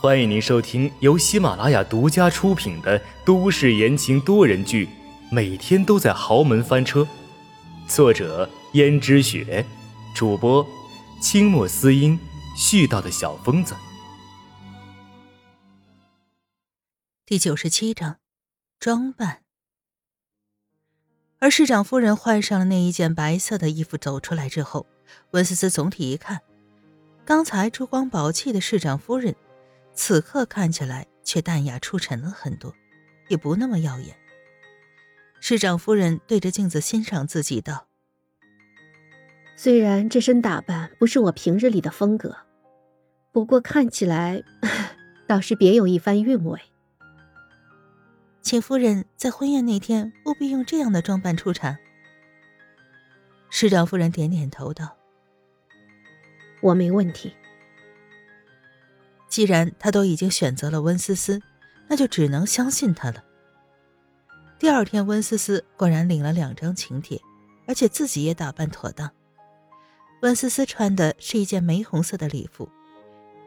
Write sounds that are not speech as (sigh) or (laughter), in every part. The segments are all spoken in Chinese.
欢迎您收听由喜马拉雅独家出品的都市言情多人剧《每天都在豪门翻车》，作者：胭脂雪，主播：清墨思音，絮叨的小疯子。第九十七章，装扮。而市长夫人换上了那一件白色的衣服走出来之后，温思思总体一看，刚才珠光宝气的市长夫人。此刻看起来却淡雅出尘了很多，也不那么耀眼。市长夫人对着镜子欣赏自己道：“虽然这身打扮不是我平日里的风格，不过看起来 (laughs) 倒是别有一番韵味。请夫人在婚宴那天务必用这样的装扮出场。”市长夫人点点头道：“我没问题。”既然他都已经选择了温思思，那就只能相信他了。第二天，温思思果然领了两张请帖，而且自己也打扮妥当。温思思穿的是一件玫红色的礼服，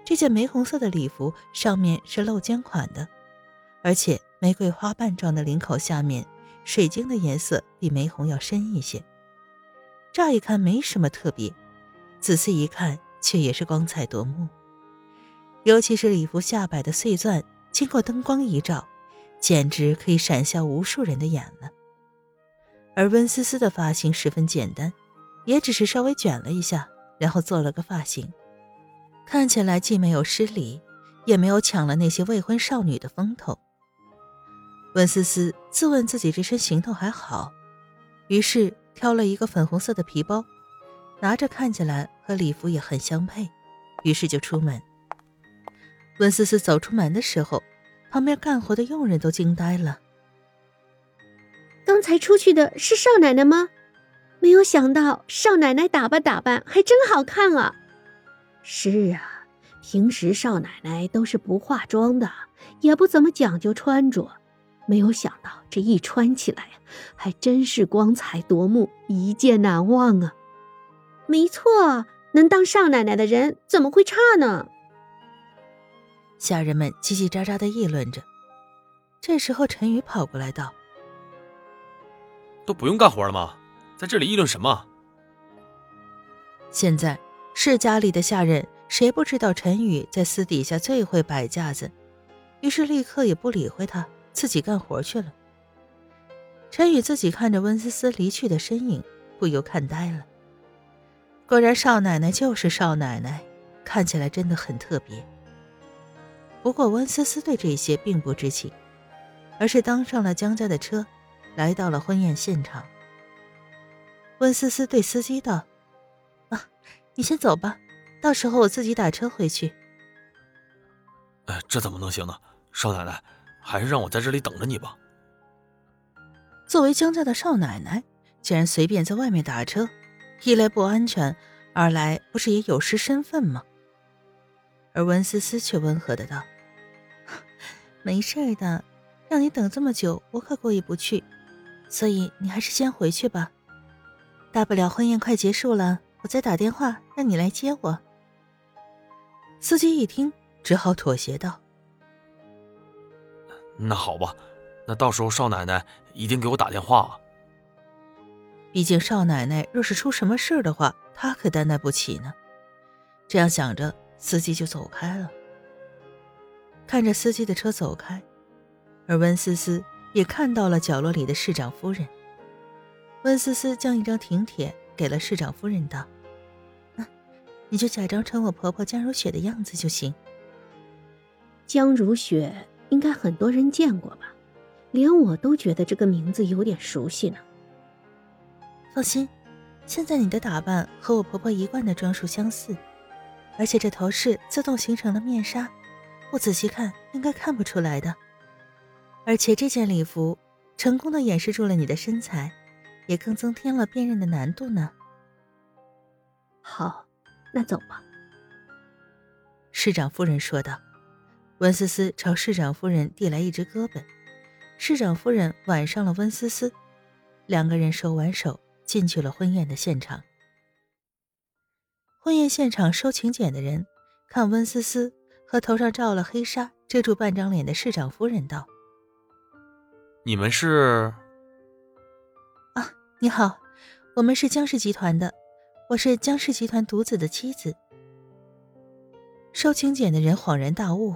这件玫红色的礼服上面是露肩款的，而且玫瑰花瓣状的领口下面，水晶的颜色比玫红要深一些。乍一看没什么特别，仔细一看却也是光彩夺目。尤其是礼服下摆的碎钻，经过灯光一照，简直可以闪瞎无数人的眼了。而温思思的发型十分简单，也只是稍微卷了一下，然后做了个发型，看起来既没有失礼，也没有抢了那些未婚少女的风头。温思思自问自己这身行头还好，于是挑了一个粉红色的皮包，拿着看起来和礼服也很相配，于是就出门。温思思走出门的时候，旁边干活的佣人都惊呆了。刚才出去的是少奶奶吗？没有想到少奶奶打扮打扮还真好看啊！是啊，平时少奶奶都是不化妆的，也不怎么讲究穿着。没有想到这一穿起来，还真是光彩夺目，一见难忘啊！没错，能当少奶奶的人怎么会差呢？下人们叽叽喳喳的议论着。这时候，陈宇跑过来道：“都不用干活了吗？在这里议论什么？”现在世家里的下人谁不知道陈宇在私底下最会摆架子，于是立刻也不理会他，自己干活去了。陈宇自己看着温思思离去的身影，不由看呆了。果然，少奶奶就是少奶奶，看起来真的很特别。不过温思思对这些并不知情，而是当上了江家的车，来到了婚宴现场。温思思对司机道：“啊，你先走吧，到时候我自己打车回去。”“哎，这怎么能行呢？少奶奶，还是让我在这里等着你吧。”作为江家的少奶奶，竟然随便在外面打车，一来不安全，二来不是也有失身份吗？而温思思却温和的道：“没事的，让你等这么久，我可过意不去，所以你还是先回去吧。大不了婚宴快结束了，我再打电话让你来接我。”司机一听，只好妥协道：“那好吧，那到时候少奶奶一定给我打电话。啊毕竟少奶奶若是出什么事的话，她可担待不起呢。”这样想着。司机就走开了。看着司机的车走开，而温思思也看到了角落里的市长夫人。温思思将一张请帖给了市长夫人，道：“你就假装成我婆婆江如雪的样子就行。”江如雪应该很多人见过吧？连我都觉得这个名字有点熟悉呢。放心，现在你的打扮和我婆婆一贯的装束相似。而且这头饰自动形成了面纱，不仔细看应该看不出来的。而且这件礼服成功的掩饰住了你的身材，也更增添了辨认的难度呢。好，那走吧。市长夫人说道。温思思朝市长夫人递来一只胳膊，市长夫人挽上了温思思，两个人手挽手进去了婚宴的现场。婚宴现场收请柬的人看温思思和头上罩了黑纱遮住半张脸的市长夫人道：“你们是？啊，你好，我们是江氏集团的，我是江氏集团独子的妻子。”收请柬的人恍然大悟：“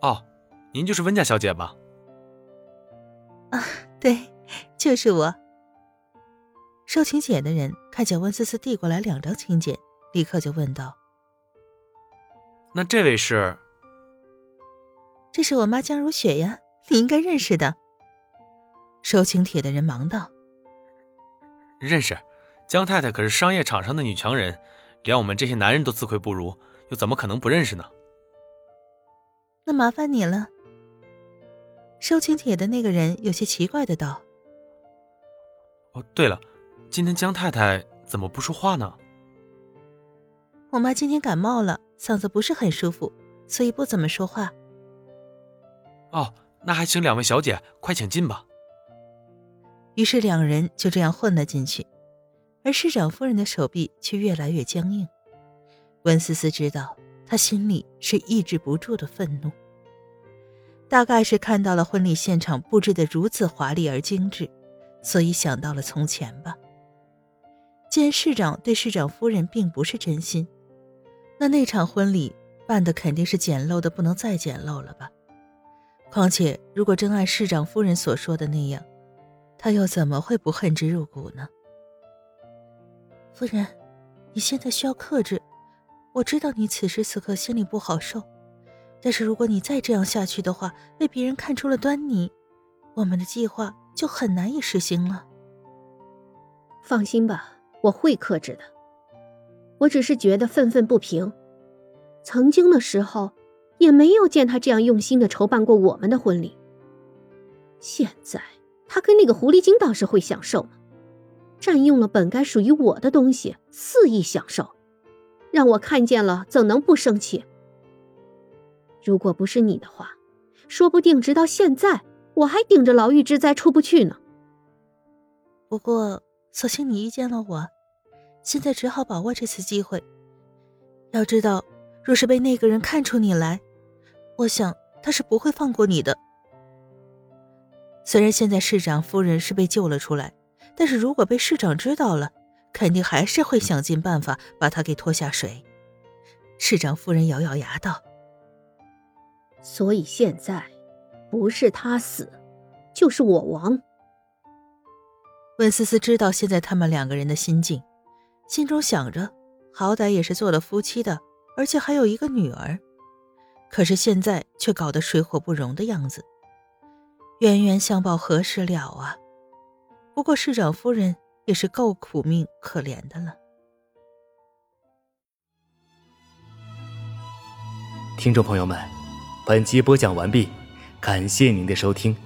哦，您就是温家小姐吧？”“啊，对，就是我。”收请柬的人看见温思思递过来两张请柬，立刻就问道：“那这位是？”“这是我妈江如雪呀，你应该认识的。”收请帖的人忙道：“认识，江太太可是商业场上的女强人。”连我们这些男人都自愧不如，又怎么可能不认识呢？那麻烦你了。收请帖的那个人有些奇怪的道：“哦，对了，今天江太太怎么不说话呢？”我妈今天感冒了，嗓子不是很舒服，所以不怎么说话。哦，那还请两位小姐快请进吧。于是两人就这样混了进去。而市长夫人的手臂却越来越僵硬。温思思知道，她心里是抑制不住的愤怒。大概是看到了婚礼现场布置的如此华丽而精致，所以想到了从前吧。既然市长对市长夫人并不是真心，那那场婚礼办的肯定是简陋的不能再简陋了吧？况且，如果真按市长夫人所说的那样，他又怎么会不恨之入骨呢？夫人，你现在需要克制。我知道你此时此刻心里不好受，但是如果你再这样下去的话，被别人看出了端倪，我们的计划就很难以实行了。放心吧，我会克制的。我只是觉得愤愤不平。曾经的时候，也没有见他这样用心的筹办过我们的婚礼。现在，他跟那个狐狸精倒是会享受。占用了本该属于我的东西，肆意享受，让我看见了，怎能不生气？如果不是你的话，说不定直到现在我还顶着牢狱之灾出不去呢。不过，索性你遇见了我，现在只好把握这次机会。要知道，若是被那个人看出你来，我想他是不会放过你的。虽然现在市长夫人是被救了出来。但是如果被市长知道了，肯定还是会想尽办法把他给拖下水。市长夫人咬咬牙道：“所以现在，不是他死，就是我亡。”温思思知道现在他们两个人的心境，心中想着，好歹也是做了夫妻的，而且还有一个女儿，可是现在却搞得水火不容的样子。冤冤相报何时了啊？不过市长夫人也是够苦命可怜的了。听众朋友们，本集播讲完毕，感谢您的收听。